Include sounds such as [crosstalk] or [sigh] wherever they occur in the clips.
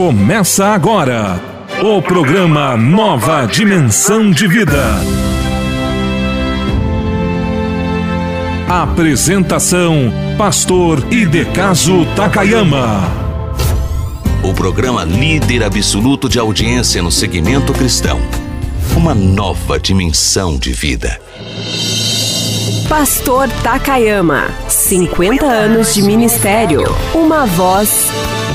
Começa agora o programa Nova Dimensão de Vida. Apresentação: Pastor Idecaso Takayama. O programa líder absoluto de audiência no segmento cristão. Uma nova dimensão de vida. Pastor Takayama, 50 anos de ministério, uma voz,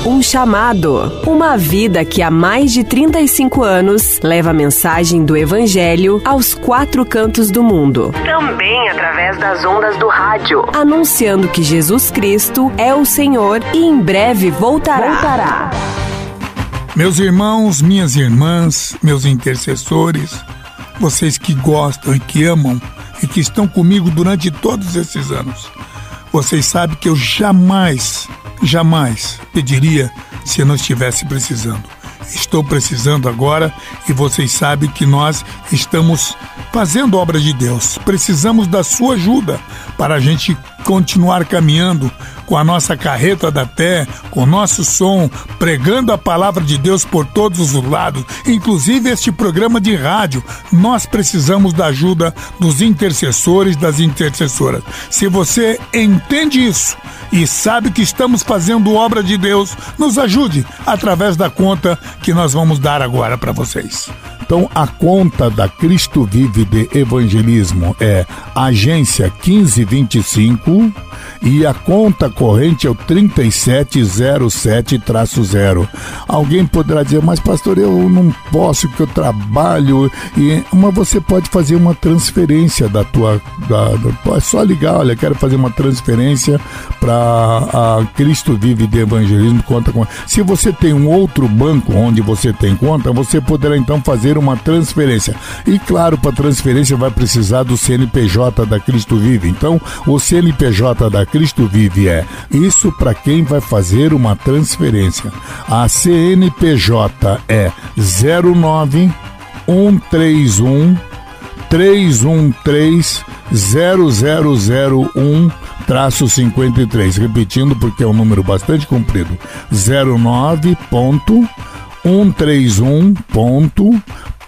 um chamado, uma vida que há mais de 35 anos leva a mensagem do Evangelho aos quatro cantos do mundo. Também através das ondas do rádio, anunciando que Jesus Cristo é o Senhor e em breve voltará. voltará. Meus irmãos, minhas irmãs, meus intercessores, vocês que gostam e que amam e que estão comigo durante todos esses anos. Vocês sabem que eu jamais, jamais pediria se não estivesse precisando. Estou precisando agora e vocês sabem que nós estamos fazendo obra de Deus. Precisamos da sua ajuda para a gente continuar caminhando com a nossa carreta da pé, com o nosso som, pregando a palavra de Deus por todos os lados, inclusive este programa de rádio. Nós precisamos da ajuda dos intercessores, das intercessoras. Se você entende isso e sabe que estamos fazendo obra de Deus, nos ajude através da conta que nós vamos dar agora para vocês. Então, a conta da Cristo Vive de Evangelismo é agência 1525 e a conta corrente é o 3707-0. Alguém poderá dizer, mas pastor, eu não posso porque eu trabalho. E, mas você pode fazer uma transferência da tua. Da, é só ligar, olha, quero fazer uma transferência para a Cristo Vive de Evangelismo. Conta com. Se você tem um outro banco onde você tem conta, você poderá então fazer fazer uma transferência. E claro, para transferência vai precisar do CNPJ da Cristo Vive. Então, o CNPJ da Cristo Vive é isso para quem vai fazer uma transferência. A CNPJ é 09 131 313 0001 traço 53. Repetindo porque é um número bastante comprido. 09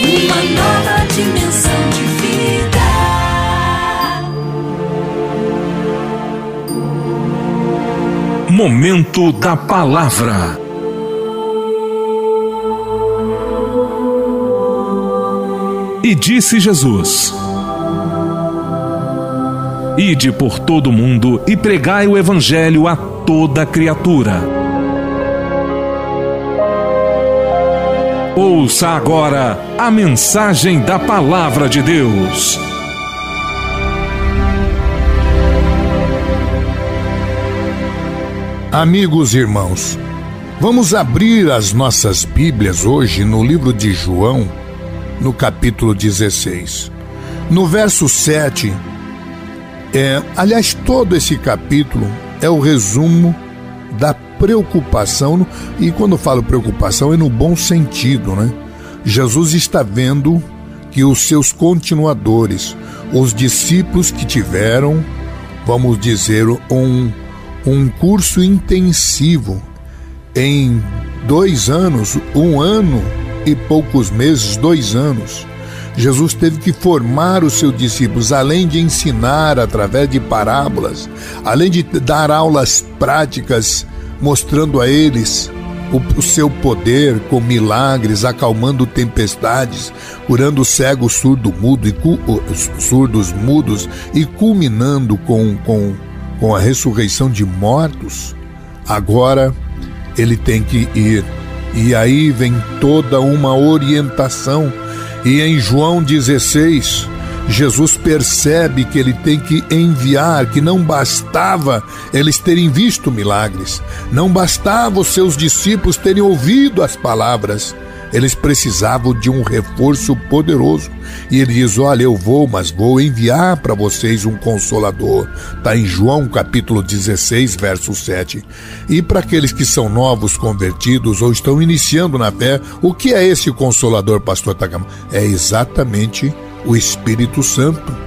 Uma nova dimensão de vida. Momento da palavra. E disse Jesus: Ide por todo o mundo e pregai o evangelho a toda criatura. Ouça agora a mensagem da Palavra de Deus. Amigos e irmãos, vamos abrir as nossas Bíblias hoje no livro de João, no capítulo 16. No verso 7, é, aliás, todo esse capítulo é o resumo da preocupação, e quando falo preocupação é no bom sentido, né? Jesus está vendo que os seus continuadores, os discípulos que tiveram, vamos dizer, um, um curso intensivo em dois anos, um ano e poucos meses, dois anos. Jesus teve que formar os seus discípulos, além de ensinar através de parábolas, além de dar aulas práticas mostrando a eles o, o, seu poder com milagres, acalmando tempestades, curando cegos surdo, mudo e cu, surdos mudos e culminando com, com, com a ressurreição de mortos. Agora ele tem que ir. E aí vem toda uma orientação. E em João 16, Jesus percebe que ele tem que enviar, que não bastava eles terem visto milagres, não bastava os seus discípulos terem ouvido as palavras, eles precisavam de um reforço poderoso. E ele diz: Olha, eu vou, mas vou enviar para vocês um consolador. Está em João capítulo 16, verso 7. E para aqueles que são novos convertidos ou estão iniciando na fé, o que é esse consolador, pastor Takama? É exatamente o Espírito Santo.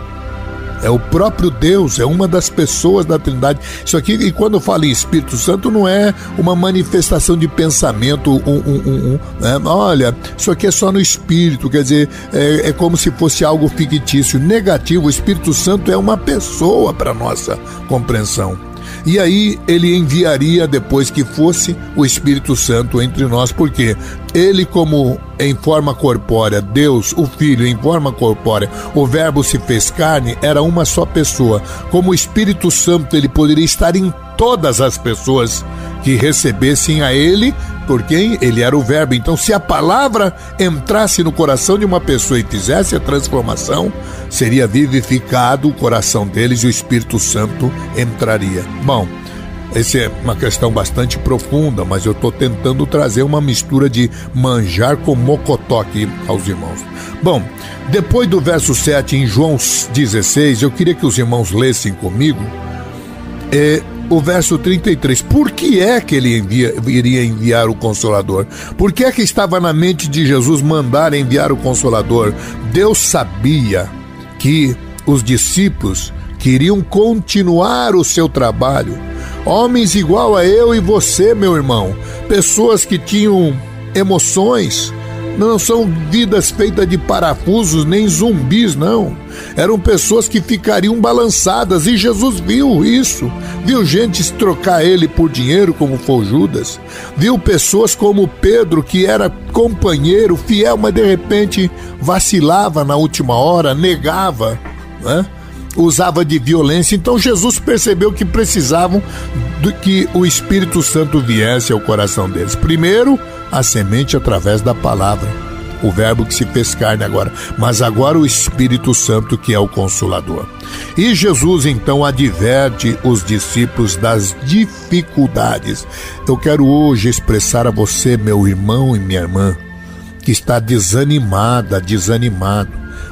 É o próprio Deus, é uma das pessoas da Trindade. Isso aqui, e quando eu falo em Espírito Santo, não é uma manifestação de pensamento, um, um, um, né? olha, isso aqui é só no Espírito, quer dizer, é, é como se fosse algo fictício, negativo. O Espírito Santo é uma pessoa para nossa compreensão. E aí ele enviaria depois que fosse o Espírito Santo entre nós, porque ele, como em forma corpórea, Deus, o Filho, em forma corpórea, o Verbo se fez carne, era uma só pessoa. Como o Espírito Santo, ele poderia estar em todas as pessoas que recebessem a ele, por quem ele era o Verbo. Então, se a palavra entrasse no coração de uma pessoa e fizesse a transformação, seria vivificado o coração deles e o Espírito Santo entraria. Bom, essa é uma questão bastante profunda, mas eu estou tentando trazer uma mistura de manjar com mocotó aqui aos irmãos. Bom, depois do verso 7 em João 16, eu queria que os irmãos lessem comigo. É, o verso 33. Por que é que ele envia, iria enviar o Consolador? Por que é que estava na mente de Jesus mandar enviar o Consolador? Deus sabia que os discípulos queriam continuar o seu trabalho. Homens igual a eu e você, meu irmão, pessoas que tinham emoções, não são vidas feitas de parafusos nem zumbis, não. Eram pessoas que ficariam balançadas e Jesus viu isso. Viu gente trocar ele por dinheiro, como foi Judas. Viu pessoas como Pedro, que era companheiro, fiel, mas de repente vacilava na última hora, negava, né? Usava de violência. Então Jesus percebeu que precisavam de que o Espírito Santo viesse ao coração deles. Primeiro, a semente através da palavra, o Verbo que se fez carne agora, mas agora o Espírito Santo que é o Consolador. E Jesus então adverte os discípulos das dificuldades. Eu quero hoje expressar a você, meu irmão e minha irmã, que está desanimada, desanimado,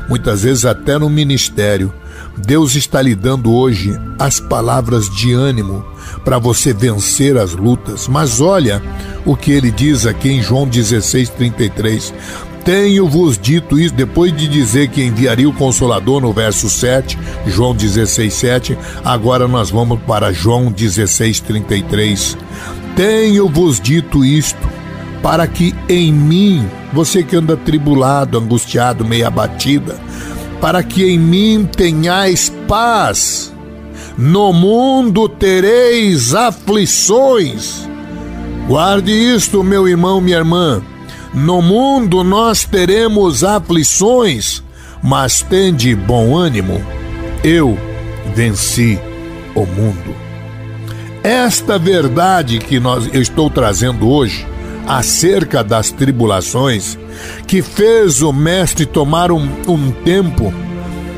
muitas vezes até no ministério. Deus está lhe dando hoje as palavras de ânimo para você vencer as lutas. Mas olha o que ele diz aqui em João 16, 33. Tenho-vos dito isso, depois de dizer que enviaria o Consolador no verso 7, João 16, 7, agora nós vamos para João 16, 33. Tenho-vos dito isto, para que em mim, você que anda tribulado, angustiado, meio abatida, para que em mim tenhais paz. No mundo tereis aflições. Guarde isto, meu irmão, minha irmã. No mundo nós teremos aflições, mas tende bom ânimo. Eu venci o mundo. Esta verdade que nós, eu estou trazendo hoje acerca das tribulações, que fez o mestre tomar um, um tempo,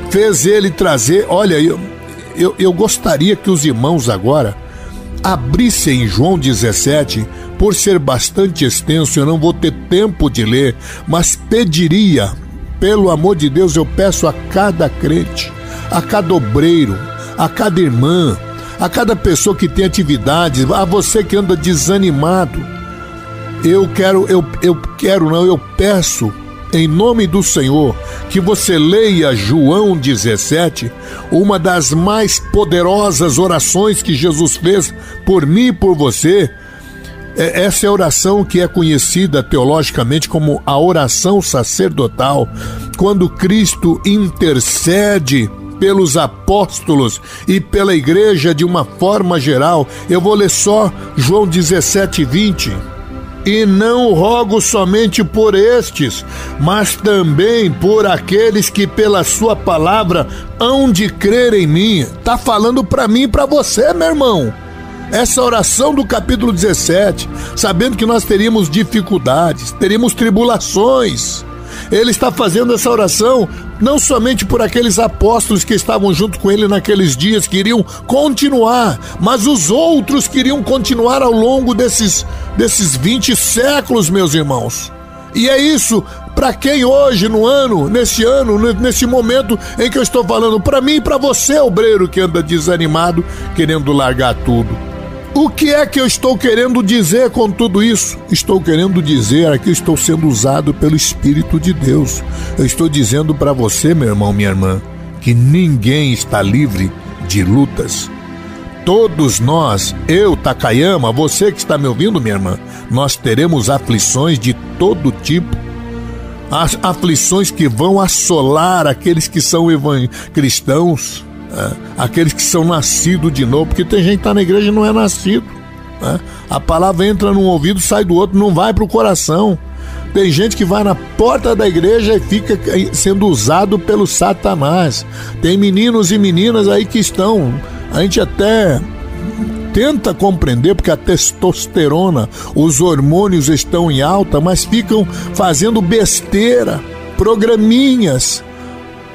fez ele trazer. Olha, eu, eu, eu gostaria que os irmãos agora abrissem João 17, por ser bastante extenso, eu não vou ter tempo de ler, mas pediria, pelo amor de Deus, eu peço a cada crente, a cada obreiro, a cada irmã, a cada pessoa que tem atividades, a você que anda desanimado. Eu quero, eu, eu quero, não, eu peço em nome do Senhor, que você leia João 17, uma das mais poderosas orações que Jesus fez por mim e por você. É, essa é a oração que é conhecida teologicamente como a oração sacerdotal, quando Cristo intercede pelos apóstolos e pela igreja de uma forma geral. Eu vou ler só João 17, 20 e não rogo somente por estes, mas também por aqueles que pela sua palavra hão de crer em mim. Tá falando para mim e para você, meu irmão. essa oração do capítulo 17, sabendo que nós teríamos dificuldades, teríamos tribulações. Ele está fazendo essa oração não somente por aqueles apóstolos que estavam junto com ele naqueles dias, queriam continuar, mas os outros queriam continuar ao longo desses, desses 20 séculos, meus irmãos. E é isso para quem hoje, no ano, nesse ano, nesse momento em que eu estou falando, para mim e para você, obreiro que anda desanimado, querendo largar tudo. O que é que eu estou querendo dizer com tudo isso? Estou querendo dizer que estou sendo usado pelo Espírito de Deus. Eu estou dizendo para você, meu irmão, minha irmã, que ninguém está livre de lutas. Todos nós, eu, Takayama, você que está me ouvindo, minha irmã, nós teremos aflições de todo tipo. As aflições que vão assolar aqueles que são cristãos, é, aqueles que são nascidos de novo, porque tem gente que está na igreja e não é nascido. Né? A palavra entra num ouvido, sai do outro, não vai para o coração. Tem gente que vai na porta da igreja e fica sendo usado pelo Satanás. Tem meninos e meninas aí que estão, a gente até tenta compreender porque a testosterona, os hormônios estão em alta, mas ficam fazendo besteira, programinhas.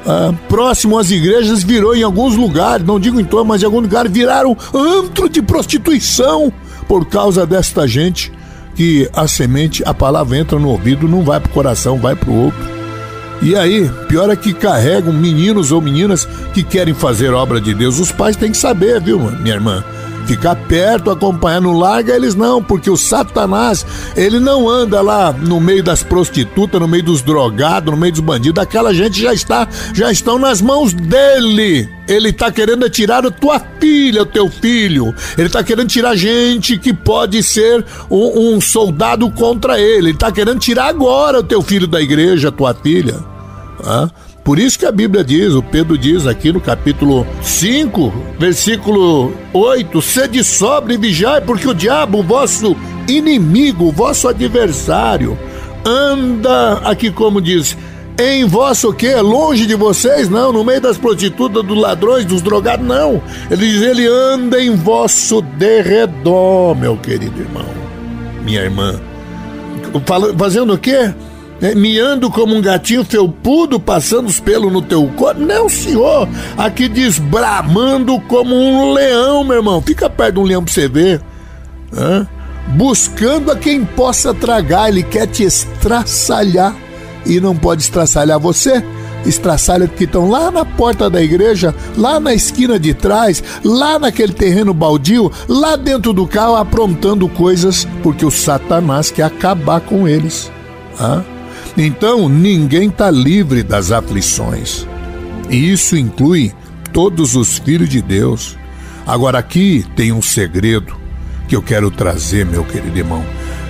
Ah, próximo às igrejas virou em alguns lugares, não digo em todos, mas em alguns lugares viraram antro de prostituição por causa desta gente que a semente, a palavra entra no ouvido, não vai pro coração, vai pro outro. E aí, pior é que carregam meninos ou meninas que querem fazer obra de Deus. Os pais têm que saber, viu, minha irmã? Ficar perto, acompanhar, não larga eles não, porque o Satanás, ele não anda lá no meio das prostitutas, no meio dos drogados, no meio dos bandidos, aquela gente já está, já estão nas mãos dele. Ele está querendo tirar a tua filha, o teu filho. Ele está querendo tirar gente que pode ser um, um soldado contra ele. Ele está querendo tirar agora o teu filho da igreja, a tua filha. Ah? Por isso que a Bíblia diz, o Pedro diz aqui no capítulo 5, versículo 8: sede sobre e vigiai, porque o diabo, o vosso inimigo, o vosso adversário, anda aqui como diz, em vosso quê? Longe de vocês? Não, no meio das prostitutas, dos ladrões, dos drogados, não. Ele diz, ele anda em vosso derredor, meu querido irmão, minha irmã. Fazendo o quê? Né, miando como um gatinho felpudo, passando os pelos no teu corpo. Não, senhor. Aqui diz bramando como um leão, meu irmão. Fica perto de um leão pra você ver. Né? Buscando a quem possa tragar. Ele quer te estraçalhar. E não pode estraçalhar você estraçalha que estão lá na porta da igreja, lá na esquina de trás, lá naquele terreno baldio, lá dentro do carro, aprontando coisas, porque o Satanás quer acabar com eles. Ah? Então, ninguém está livre das aflições. E isso inclui todos os filhos de Deus. Agora, aqui tem um segredo que eu quero trazer, meu querido irmão.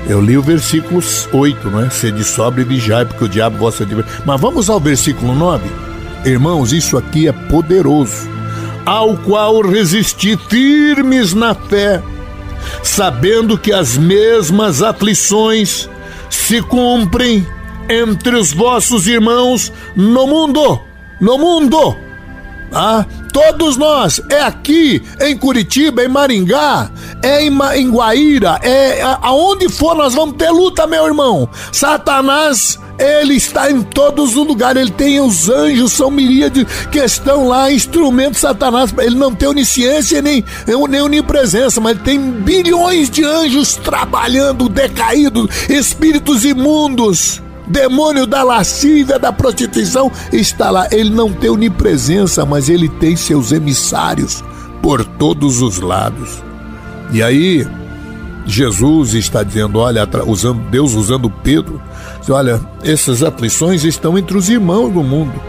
Eu li o versículo 8, não é? Sede sobre e vigiai, porque o diabo vossa adversário. Mas vamos ao versículo 9. Irmãos, isso aqui é poderoso. Ao qual resisti firmes na fé, sabendo que as mesmas aflições se cumprem entre os vossos irmãos no mundo. No mundo. Ah, todos nós, é aqui em Curitiba, em Maringá, é em, em Guaíra, é aonde for nós vamos ter luta, meu irmão. Satanás ele está em todos os lugares, ele tem os anjos, são miríades que estão lá, instrumentos Satanás. Ele não tem onisciência nem, nem onipresença, mas tem bilhões de anjos trabalhando, decaídos, espíritos imundos demônio da lascívia, da prostituição, está lá. Ele não tem onipresença, mas ele tem seus emissários por todos os lados. E aí, Jesus está dizendo: olha, usando, Deus usando Pedro, diz, olha, essas aflições estão entre os irmãos do mundo.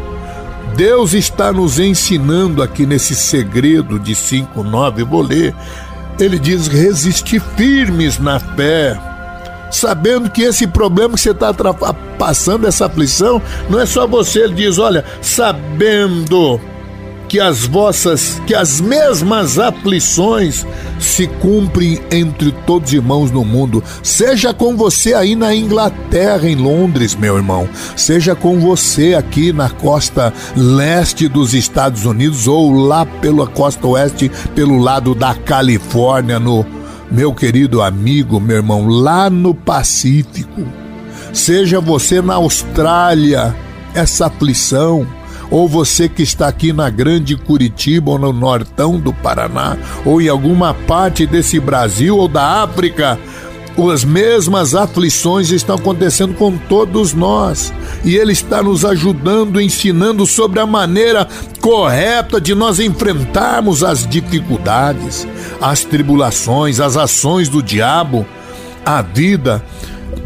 Deus está nos ensinando aqui nesse segredo de 5, 9, vou ler. Ele diz: resistir firmes na fé sabendo que esse problema que você está passando, essa aflição, não é só você. Ele diz: olha, sabendo que as vossas, que as mesmas aflições se cumprem entre todos os irmãos no mundo. Seja com você aí na Inglaterra, em Londres, meu irmão. Seja com você aqui na costa leste dos Estados Unidos ou lá pela costa oeste, pelo lado da Califórnia, no meu querido amigo, meu irmão, lá no Pacífico. Seja você na Austrália, essa aflição ou você que está aqui na Grande Curitiba ou no Nortão do Paraná, ou em alguma parte desse Brasil ou da África, as mesmas aflições estão acontecendo com todos nós. E Ele está nos ajudando, ensinando sobre a maneira correta de nós enfrentarmos as dificuldades, as tribulações, as ações do diabo, a vida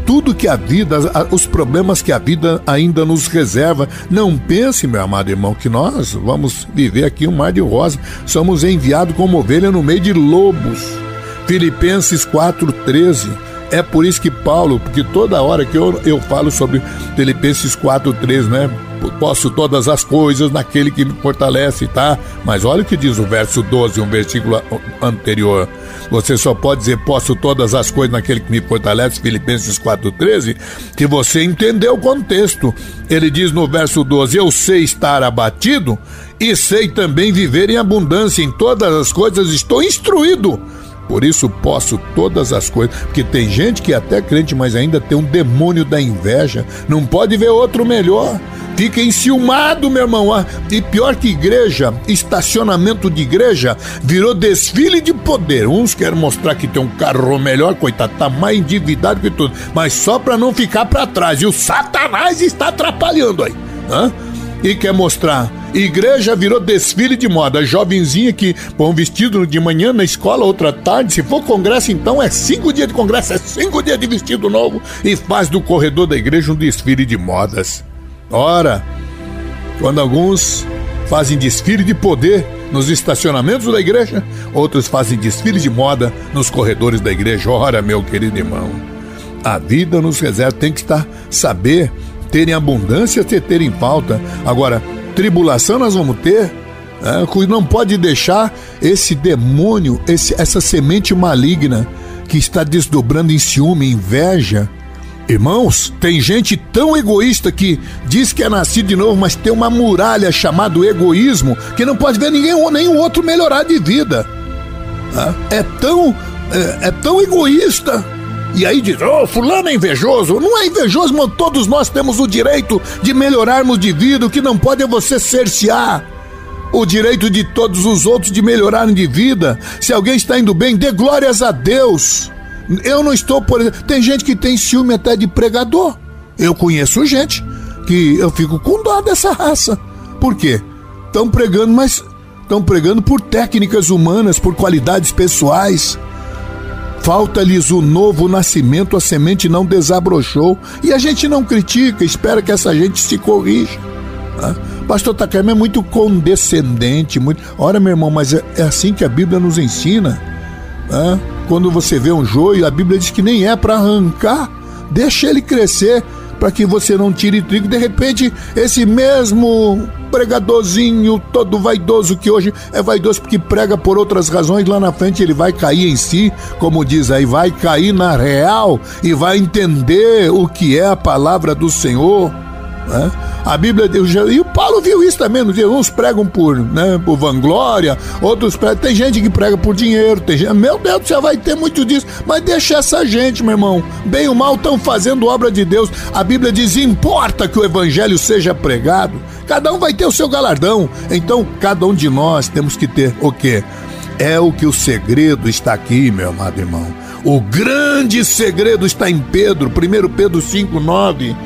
tudo que a vida, os problemas que a vida ainda nos reserva. Não pense, meu amado irmão, que nós vamos viver aqui um mar de rosa. Somos enviados como ovelha no meio de lobos. Filipenses 4,13. É por isso que Paulo, porque toda hora que eu, eu falo sobre Filipenses 4,13, né? Posso todas as coisas naquele que me fortalece, tá? Mas olha o que diz o verso 12, um versículo anterior. Você só pode dizer posso todas as coisas naquele que me fortalece, Filipenses 4,13, que você entendeu o contexto. Ele diz no verso 12: Eu sei estar abatido e sei também viver em abundância. Em todas as coisas estou instruído. Por isso posso todas as coisas. Porque tem gente que é até crente, mas ainda tem um demônio da inveja. Não pode ver outro melhor fica enciumado, meu irmão. Ah, e pior que igreja, estacionamento de igreja virou desfile de poder. Uns querem mostrar que tem um carro melhor, coitado, tá mais endividado que tudo, mas só para não ficar para trás. E o Satanás está atrapalhando aí. Hã? E quer mostrar Igreja virou desfile de moda. Jovenzinha que põe um vestido de manhã na escola, outra tarde. Se for congresso, então é cinco dias de congresso, é cinco dias de vestido novo e faz do corredor da igreja um desfile de modas. Ora, quando alguns fazem desfile de poder nos estacionamentos da igreja, outros fazem desfile de moda nos corredores da igreja. Ora, meu querido irmão, a vida nos reserva tem que estar saber ter em abundância, ter ter em falta. Agora, tribulação nós vamos ter. É, não pode deixar esse demônio, esse, essa semente maligna que está desdobrando em ciúme, inveja, Irmãos, tem gente tão egoísta que diz que é nascido de novo, mas tem uma muralha chamada egoísmo que não pode ver ninguém nenhum outro melhorar de vida. É tão, é, é tão egoísta. E aí diz, oh, fulano é invejoso. Não é invejoso, mas todos nós temos o direito de melhorarmos de vida. O que não pode é você cercear o direito de todos os outros de melhorarem de vida. Se alguém está indo bem, dê glórias a Deus. Eu não estou, por exemplo. Tem gente que tem ciúme até de pregador. Eu conheço gente que eu fico com dó dessa raça. Por quê? Estão pregando, mas estão pregando por técnicas humanas, por qualidades pessoais. Falta-lhes o novo nascimento, a semente não desabrochou. E a gente não critica, espera que essa gente se corrija. Né? Pastor Takayama é muito condescendente, muito. Ora, meu irmão, mas é, é assim que a Bíblia nos ensina. Né? Quando você vê um joio, a Bíblia diz que nem é para arrancar, deixa ele crescer para que você não tire trigo. De repente, esse mesmo pregadorzinho todo vaidoso que hoje é vaidoso porque prega por outras razões, lá na frente ele vai cair em si, como diz aí, vai cair na real e vai entender o que é a palavra do Senhor. Né? A Bíblia e o Paulo viu isso também, uns pregam por, né, por vanglória, outros pregam, tem gente que prega por dinheiro, tem gente, meu Deus, você vai ter muito disso, mas deixa essa gente, meu irmão, bem ou mal estão fazendo obra de Deus. A Bíblia diz: importa que o evangelho seja pregado, cada um vai ter o seu galardão. Então, cada um de nós temos que ter o quê? É o que o segredo está aqui, meu amado irmão. O grande segredo está em Pedro, 1 Pedro 5,9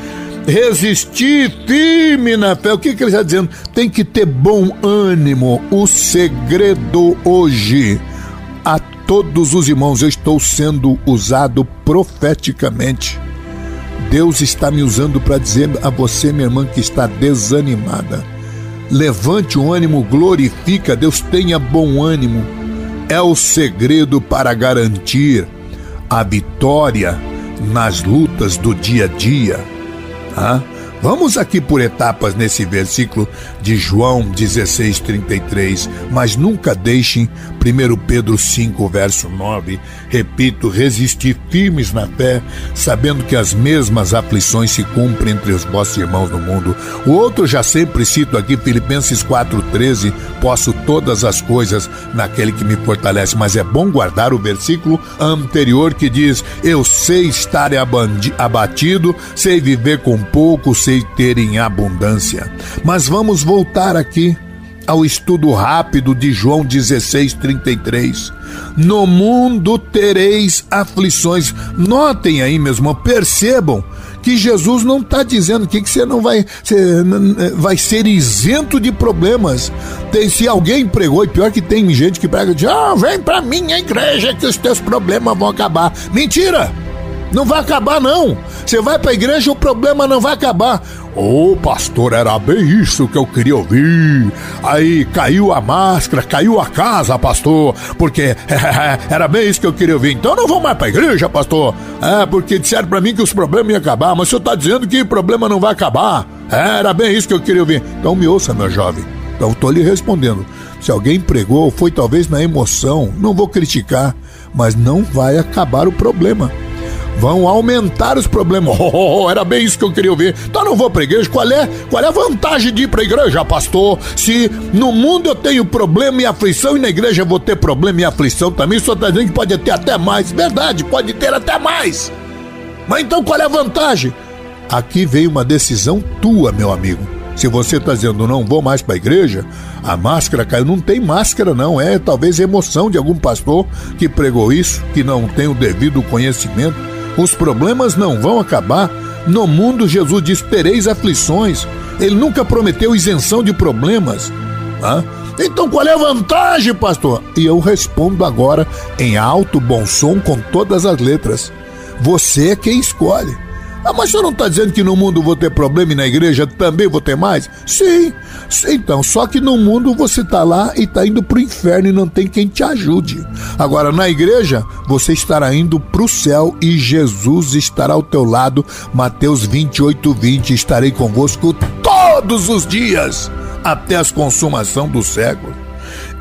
resistir firme na fé. O que, que ele está dizendo? Tem que ter bom ânimo. O segredo hoje. A todos os irmãos, eu estou sendo usado profeticamente. Deus está me usando para dizer a você, minha irmã, que está desanimada. Levante o ânimo, glorifica Deus, tenha bom ânimo. É o segredo para garantir a vitória nas lutas do dia a dia. Ah, Vamos aqui por etapas nesse versículo de João 16, 33. Mas nunca deixem 1 Pedro 5, verso 9. Repito, resistir firmes na fé, sabendo que as mesmas aflições se cumprem entre os vossos irmãos no mundo. O outro já sempre cito aqui, Filipenses 4,13. Posso todas as coisas naquele que me fortalece. Mas é bom guardar o versículo anterior que diz: Eu sei estar abatido, sei viver com pouco, sei ter em abundância. Mas vamos voltar aqui ao estudo rápido de João 16:33. No mundo tereis aflições. Notem aí, mesmo, percebam que Jesus não está dizendo que, que você não vai, você vai ser isento de problemas. Tem, se alguém pregou, e pior que tem gente que prega, diz, ah, vem para minha igreja que os teus problemas vão acabar. Mentira! Não vai acabar, não. Você vai para a igreja, o problema não vai acabar. Ô oh, pastor, era bem isso que eu queria ouvir. Aí caiu a máscara, caiu a casa, pastor, porque [laughs] era bem isso que eu queria ouvir. Então não vou mais para a igreja, pastor. É, porque disseram para mim que os problemas iam acabar, mas o senhor está dizendo que o problema não vai acabar. É, era bem isso que eu queria ouvir. Então me ouça, meu jovem. Então estou lhe respondendo. Se alguém pregou, foi talvez na emoção, não vou criticar, mas não vai acabar o problema vão aumentar os problemas. [laughs] Oh, oh, oh, era bem isso que eu queria ouvir. Então não vou para igreja. Qual é, qual é a vantagem de ir para igreja, pastor? Se no mundo eu tenho problema e aflição e na igreja eu vou ter problema e aflição também, só está dizendo que pode ter até mais. Verdade, pode ter até mais. Mas então qual é a vantagem? Aqui veio uma decisão tua, meu amigo. Se você está dizendo não vou mais para a igreja, a máscara caiu. Não tem máscara, não. É talvez emoção de algum pastor que pregou isso, que não tem o devido conhecimento. Os problemas não vão acabar. No mundo, Jesus diz: tereis aflições. Ele nunca prometeu isenção de problemas. Tá? Então qual é a vantagem, pastor? E eu respondo agora em alto, bom som, com todas as letras. Você é quem escolhe. Ah, mas o senhor não está dizendo que no mundo vou ter problema e na igreja também vou ter mais? Sim, então, só que no mundo você está lá e está indo para o inferno e não tem quem te ajude. Agora, na igreja, você estará indo para o céu e Jesus estará ao teu lado. Mateus 28, 20. Estarei convosco todos os dias, até a consumação do século.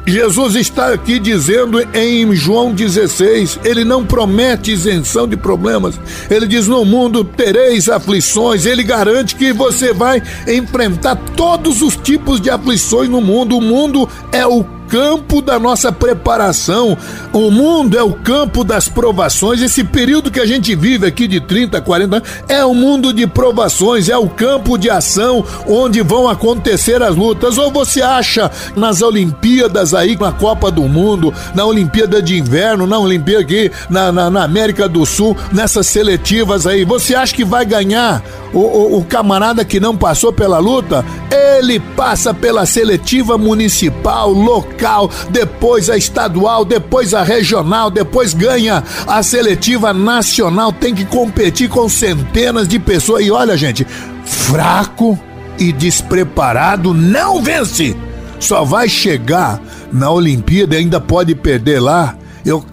Jesus está aqui dizendo em João 16, ele não promete isenção de problemas. Ele diz: No mundo tereis aflições. Ele garante que você vai enfrentar todos os tipos de aflições no mundo. O mundo é o campo da nossa preparação. O mundo é o campo das provações. Esse período que a gente vive aqui de 30, 40 anos é o mundo de provações, é o campo de ação onde vão acontecer as lutas. Ou você acha nas Olimpíadas aí, na Copa do Mundo, na Olimpíada de Inverno, na Olimpíada aqui na, na, na América do Sul, nessas seletivas aí, você acha que vai ganhar o, o, o camarada que não passou pela luta? Ele passa pela seletiva municipal, local local, depois a estadual, depois a regional, depois ganha a seletiva nacional, tem que competir com centenas de pessoas. E olha, gente, fraco e despreparado não vence. Só vai chegar na Olimpíada ainda pode perder lá eu,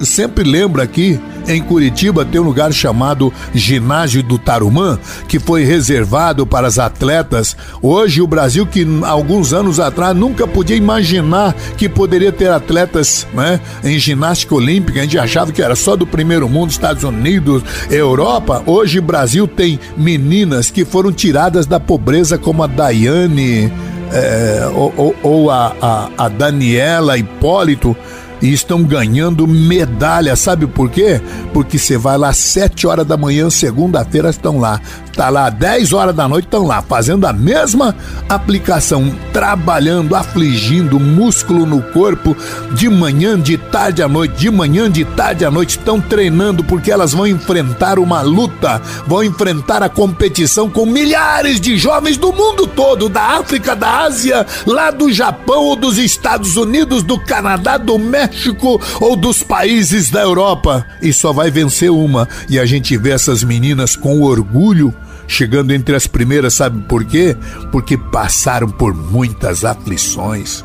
sempre lembro aqui, em Curitiba tem um lugar chamado Ginásio do Tarumã, que foi reservado para as atletas. Hoje o Brasil, que alguns anos atrás nunca podia imaginar que poderia ter atletas né, em ginástica olímpica, a gente achava que era só do primeiro mundo, Estados Unidos, Europa. Hoje o Brasil tem meninas que foram tiradas da pobreza, como a Daiane. É, ou, ou, ou a, a, a Daniela Hipólito, e estão ganhando medalha. Sabe por quê? Porque você vai lá às 7 horas da manhã, segunda-feira, estão lá. Tá lá 10 horas da noite, estão lá fazendo a mesma aplicação, trabalhando, afligindo músculo no corpo de manhã, de tarde à noite, de manhã, de tarde à noite, estão treinando porque elas vão enfrentar uma luta, vão enfrentar a competição com milhares de jovens do mundo todo, da África, da Ásia, lá do Japão ou dos Estados Unidos, do Canadá, do México ou dos países da Europa. E só vai vencer uma. E a gente vê essas meninas com orgulho chegando entre as primeiras, sabe por quê? Porque passaram por muitas aflições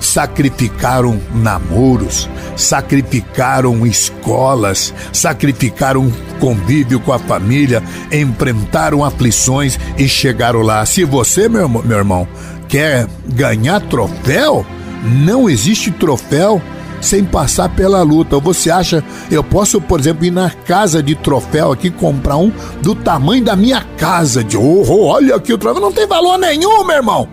sacrificaram namoros, sacrificaram escolas, sacrificaram convívio com a família, enfrentaram aflições e chegaram lá. Se você, meu, meu irmão, quer ganhar troféu, não existe troféu sem passar pela luta. Você acha, eu posso, por exemplo, ir na casa de troféu aqui comprar um do tamanho da minha casa de oh, oh olha aqui o troféu, não tem valor nenhum, meu irmão.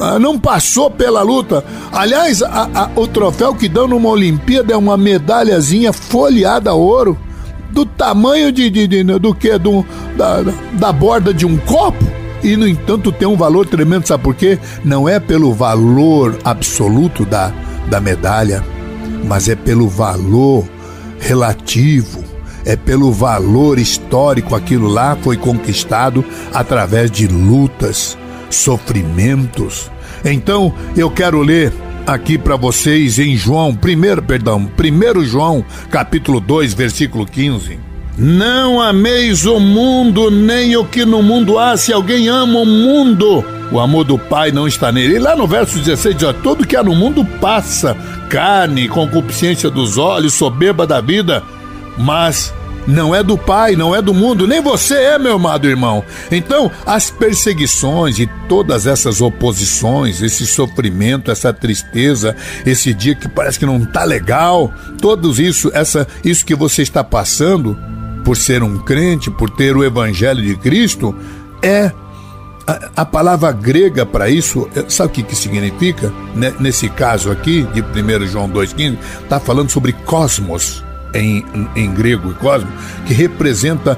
Ah, não passou pela luta. Aliás, a, a, o troféu que dão numa Olimpíada é uma medalhazinha folheada a ouro, do tamanho de, de, de do que? Do, da, da borda de um copo. E, no entanto, tem um valor tremendo, sabe por quê? Não é pelo valor absoluto da, da medalha, mas é pelo valor relativo, é pelo valor histórico. Aquilo lá foi conquistado através de lutas, sofrimentos. Então, eu quero ler aqui para vocês em João, primeiro, perdão, 1 João, capítulo 2, versículo 15. Não ameis o mundo, nem o que no mundo há. Se alguém ama o mundo, o amor do Pai não está nele. E lá no verso 16 diz: Tudo que há no mundo passa, carne, concupiscência dos olhos, soberba da vida, mas não é do Pai, não é do mundo, nem você é, meu amado irmão. Então, as perseguições e todas essas oposições, esse sofrimento, essa tristeza, esse dia que parece que não tá legal, todos isso, essa isso que você está passando por ser um crente, por ter o evangelho de Cristo, é a, a palavra grega para isso, é, sabe o que, que significa? Nesse caso aqui, de 1 João 2,15, está falando sobre cosmos em, em grego, cosmos, que representa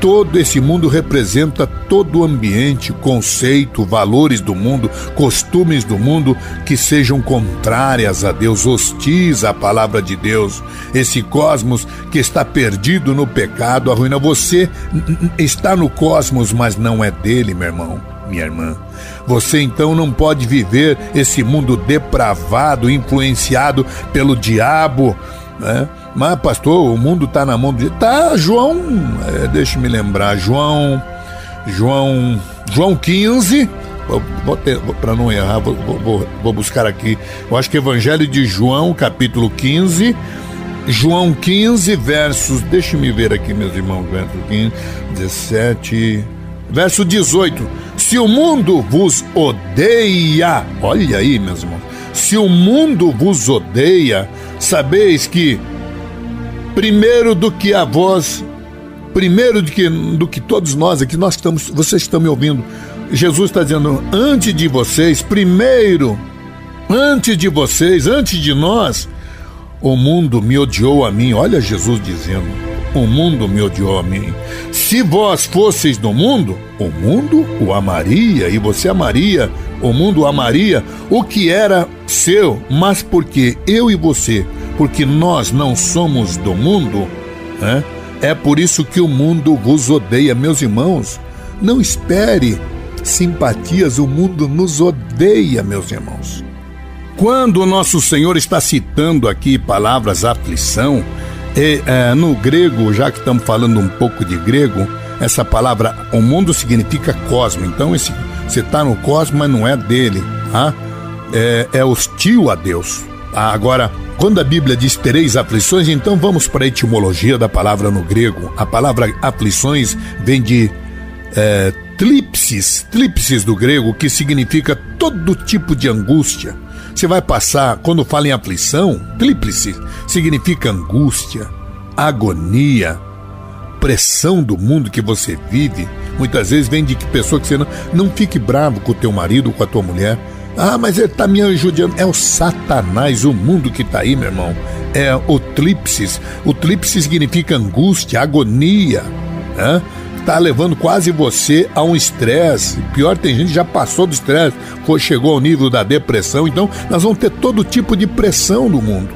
todo esse mundo representa todo o ambiente, conceito, valores do mundo, costumes do mundo que sejam contrárias a Deus, hostis à palavra de Deus. Esse cosmos que está perdido no pecado, arruina você, está no cosmos, mas não é dele, meu irmão, minha irmã. Você então não pode viver esse mundo depravado, influenciado pelo diabo, né? Mas, pastor, o mundo está na mão de. Tá, João. É, deixa me lembrar. João. João. João 15. Para não errar, vou, vou, vou, buscar aqui. Eu acho que Evangelho de João, capítulo 15. João 15, versos. Deixa me ver aqui, meus irmãos. Verso 15, 17. Verso 18. Se o mundo vos odeia. Olha aí, meus irmãos. Se o mundo vos odeia, sabeis que primeiro do que a voz, primeiro do que, do que todos nós aqui, nós estamos, vocês estão me ouvindo. Jesus está dizendo, antes de vocês, primeiro, antes de vocês, antes de nós, o mundo me odiou a mim. Olha Jesus dizendo, o mundo me odiou a mim. Se vós fosseis do mundo, o mundo o amaria e você amaria, o mundo amaria o que era seu, mas porque eu e você porque nós não somos do mundo, né? é por isso que o mundo vos odeia, meus irmãos. Não espere simpatias, o mundo nos odeia, meus irmãos. Quando o nosso Senhor está citando aqui palavras aflição, e, é, no grego, já que estamos falando um pouco de grego, essa palavra, o mundo significa cosmo. Então, esse, você está no cosmo, mas não é dele. Tá? É, é hostil a Deus. Agora, quando a Bíblia diz tereis aflições, então vamos para a etimologia da palavra no grego. A palavra aflições vem de é, tlipsis, tlipsis do grego, que significa todo tipo de angústia. Você vai passar, quando fala em aflição, tríplice significa angústia, agonia, pressão do mundo que você vive. Muitas vezes vem de que pessoa que você não, não fique bravo com o teu marido, com a tua mulher. Ah, mas ele está me ajudando. É o Satanás, o mundo que está aí, meu irmão. É o tripsis. O tripsis significa angústia, agonia. Né? Tá levando quase você a um estresse. Pior, tem gente que já passou do estresse, chegou ao nível da depressão. Então, nós vamos ter todo tipo de pressão no mundo.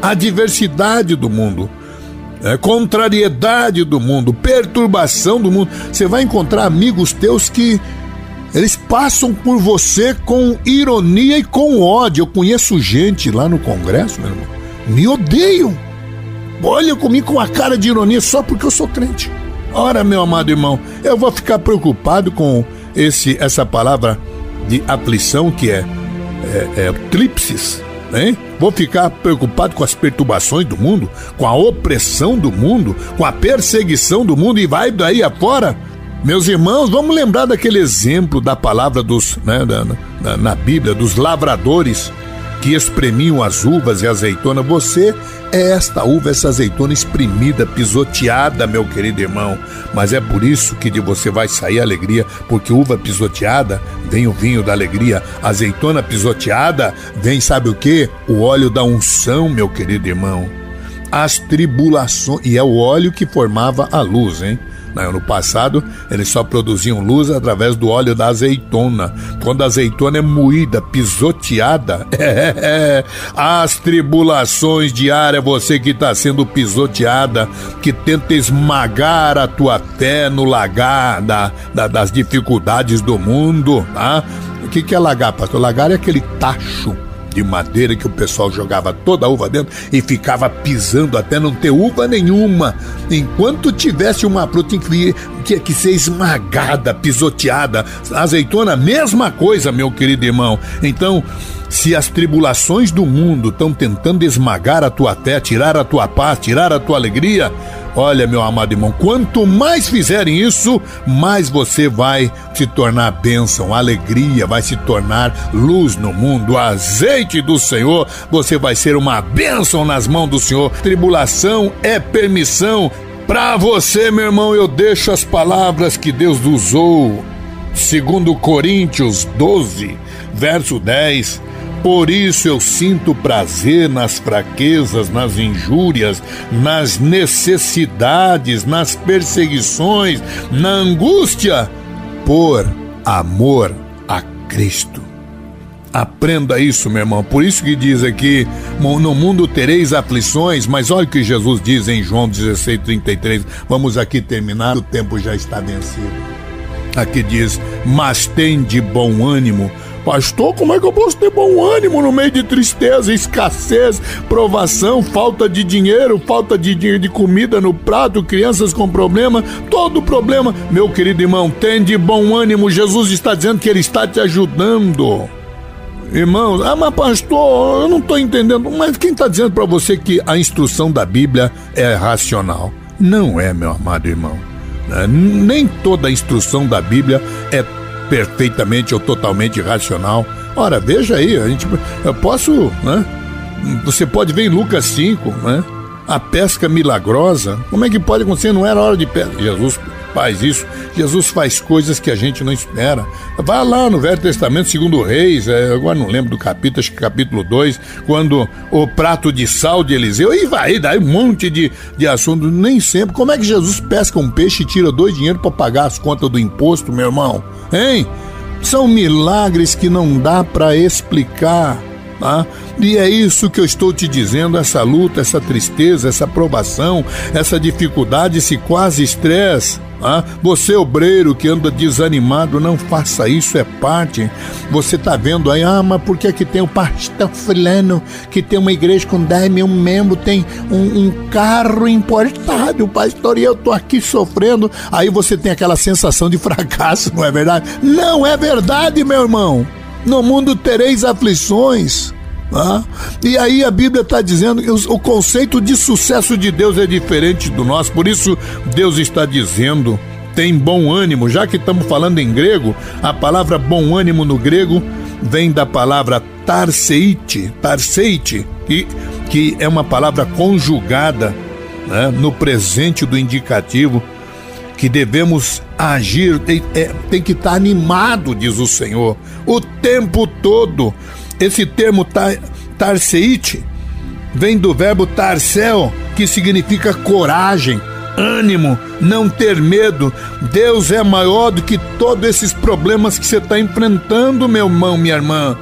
A diversidade do mundo. É, contrariedade do mundo, perturbação do mundo. Você vai encontrar amigos teus que eles passam por você com ironia e com ódio. Eu conheço gente lá no Congresso, meu irmão, me odeiam. Olha comigo com a cara de ironia só porque eu sou crente. Ora, meu amado irmão, eu vou ficar preocupado com esse essa palavra de aflição que é, é, é. Hein? Vou ficar preocupado com as perturbações do mundo, com a opressão do mundo, com a perseguição do mundo e vai daí afora? Meus irmãos, vamos lembrar daquele exemplo da palavra dos, né, da, na, na Bíblia, dos lavradores que espremiam as uvas e azeitona. Você é esta uva, essa azeitona espremida, pisoteada, meu querido irmão. Mas é por isso que de você vai sair alegria, porque uva pisoteada vem o vinho da alegria, azeitona pisoteada vem, sabe o que? O óleo da unção, meu querido irmão. As tribulações, e é o óleo que formava a luz, hein? No ano passado, eles só produziam luz através do óleo da azeitona. Quando a azeitona é moída, pisoteada, [laughs] é, as tribulações diárias, você que está sendo pisoteada, que tenta esmagar a tua fé no lagar da, da, das dificuldades do mundo, tá? O que, que é lagar, pastor? Lagar é aquele tacho de madeira que o pessoal jogava toda a uva dentro e ficava pisando até não ter uva nenhuma. Enquanto tivesse uma fruta que tinha que ser esmagada, pisoteada. Azeitona, mesma coisa, meu querido irmão. Então, se as tribulações do mundo estão tentando esmagar a tua fé, tirar a tua paz, tirar a tua alegria, Olha, meu amado irmão, quanto mais fizerem isso, mais você vai se tornar bênção, alegria, vai se tornar luz no mundo, azeite do Senhor, você vai ser uma bênção nas mãos do Senhor. Tribulação é permissão. Para você, meu irmão, eu deixo as palavras que Deus usou, segundo Coríntios 12, verso 10 por isso eu sinto prazer nas fraquezas, nas injúrias, nas necessidades, nas perseguições, na angústia, por amor a Cristo. Aprenda isso, meu irmão. Por isso que diz aqui: no mundo tereis aflições, mas olha o que Jesus diz em João 16, 33. Vamos aqui terminar, o tempo já está vencido. Aqui diz: Mas tem de bom ânimo Pastor, como é que eu posso ter bom ânimo no meio de tristeza, escassez, provação, falta de dinheiro, falta de de comida no prato, crianças com problema, todo problema? Meu querido irmão, tem de bom ânimo. Jesus está dizendo que ele está te ajudando. Irmãos, ah, mas pastor, eu não estou entendendo. Mas quem está dizendo para você que a instrução da Bíblia é racional? Não é, meu amado irmão. Né? Nem toda a instrução da Bíblia é perfeitamente ou totalmente racional. Ora, veja aí, a gente, eu posso, né? Você pode ver em Lucas 5, né? A pesca milagrosa. Como é que pode acontecer? Não era hora de pesca. Jesus faz isso. Jesus faz coisas que a gente não espera. Vá lá no Velho Testamento, segundo Reis, é, agora não lembro do capítulo, acho que capítulo 2, quando o prato de sal de Eliseu, e vai, dá um monte de, de assunto. Nem sempre. Como é que Jesus pesca um peixe e tira dois dinheiro para pagar as contas do imposto, meu irmão? Hein? São milagres que não dá para explicar. Tá? E é isso que eu estou te dizendo: essa luta, essa tristeza, essa provação, essa dificuldade, esse quase estresse. Ah, você, obreiro que anda desanimado, não faça isso, é parte. Você tá vendo aí, ah, mas por que, que tem o pastor fulano que tem uma igreja com 10 mil membros, tem um, um carro importado, pastor, e eu tô aqui sofrendo. Aí você tem aquela sensação de [laughs] fracasso, não é verdade? Não é verdade, meu irmão. No mundo tereis aflições. Ah, e aí a Bíblia está dizendo que o conceito de sucesso de Deus é diferente do nosso, por isso Deus está dizendo: tem bom ânimo, já que estamos falando em grego, a palavra bom ânimo no grego vem da palavra tarseite, tarseite, que, que é uma palavra conjugada né, no presente do indicativo, que devemos agir, tem, é, tem que estar tá animado, diz o Senhor, o tempo todo. Esse termo tar, tarseite vem do verbo tarsel, que significa coragem, ânimo, não ter medo. Deus é maior do que todos esses problemas que você está enfrentando, meu irmão, minha irmã.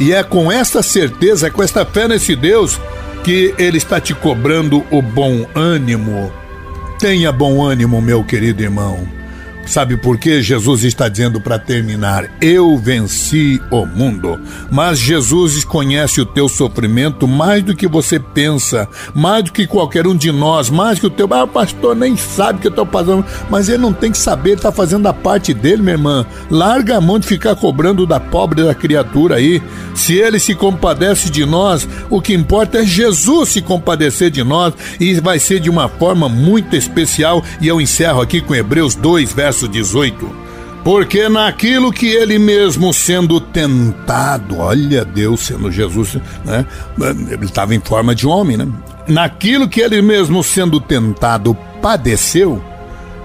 E é com esta certeza, é com esta fé nesse Deus, que Ele está te cobrando o bom ânimo. Tenha bom ânimo, meu querido irmão Sabe por que Jesus está dizendo para terminar? Eu venci o mundo. Mas Jesus conhece o teu sofrimento mais do que você pensa, mais do que qualquer um de nós, mais que o teu. Ah, pastor nem sabe que eu estou passando. Mas ele não tem que saber, está fazendo a parte dele, minha irmã. Larga a mão de ficar cobrando da pobre da criatura aí. Se ele se compadece de nós, o que importa é Jesus se compadecer de nós e vai ser de uma forma muito especial. E eu encerro aqui com Hebreus 2, verso verso 18. Porque naquilo que ele mesmo sendo tentado, olha Deus sendo Jesus, né? Ele estava em forma de homem, né? Naquilo que ele mesmo sendo tentado padeceu,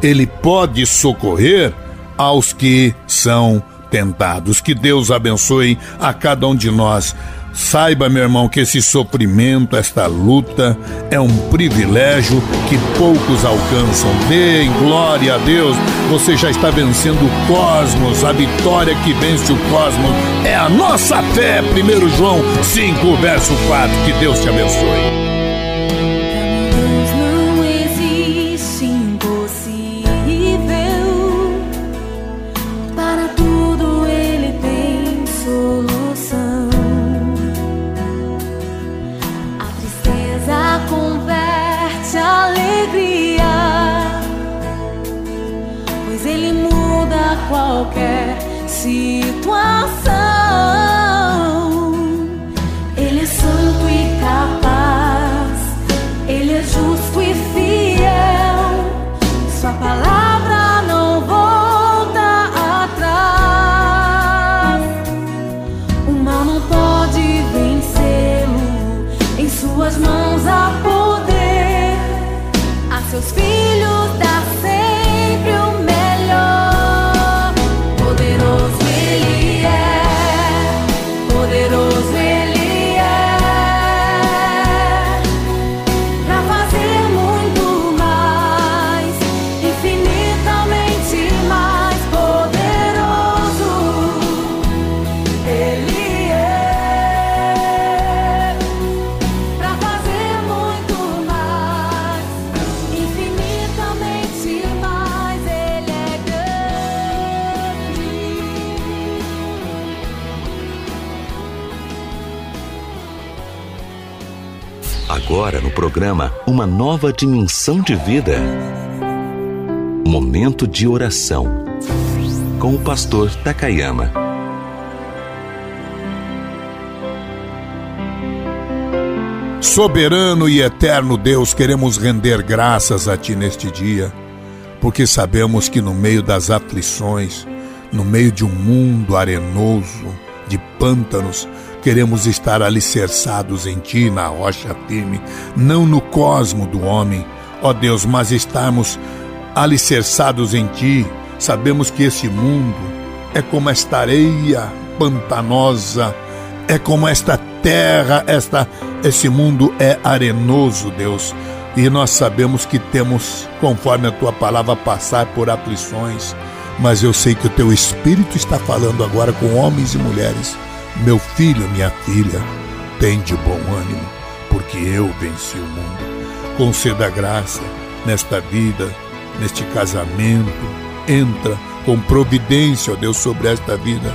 ele pode socorrer aos que são tentados. Que Deus abençoe a cada um de nós Saiba, meu irmão, que esse sofrimento, esta luta, é um privilégio que poucos alcançam. Deem glória a Deus, você já está vencendo o cosmos, a vitória que vence o cosmos é a nossa fé. 1 João 5, verso 4. Que Deus te abençoe. Agora no programa Uma Nova Dimensão de Vida. Momento de oração com o pastor Takayama. Soberano e eterno Deus, queremos render graças a Ti neste dia, porque sabemos que no meio das aflições, no meio de um mundo arenoso, de pântanos, Queremos estar alicerçados em Ti, na rocha firme, não no cosmo do homem, ó Deus, mas estarmos alicerçados em Ti. Sabemos que esse mundo é como esta areia pantanosa, é como esta terra, esta, esse mundo é arenoso, Deus. E nós sabemos que temos, conforme a tua palavra, passar por aflições. Mas eu sei que o teu Espírito está falando agora com homens e mulheres meu filho, minha filha, tem de bom ânimo, porque eu venci o mundo. Conceda graça nesta vida, neste casamento. Entra com providência, ó Deus, sobre esta vida.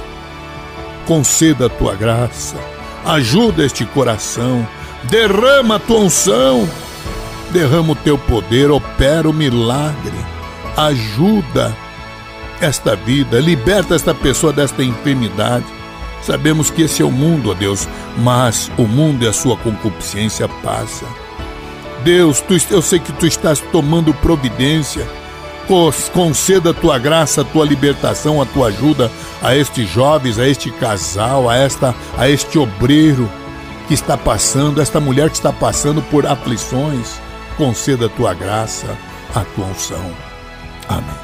Conceda a tua graça. Ajuda este coração. Derrama a tua unção. Derrama o teu poder. Opera o milagre. Ajuda esta vida. Liberta esta pessoa desta enfermidade Sabemos que esse é o mundo, ó Deus, mas o mundo e a sua concupiscência passa. Deus, tu, eu sei que tu estás tomando providência. Conceda a tua graça, a tua libertação, a tua ajuda a estes jovens, a este casal, a esta, a este obreiro que está passando, esta mulher que está passando por aflições. Conceda a tua graça, a tua unção. Amém.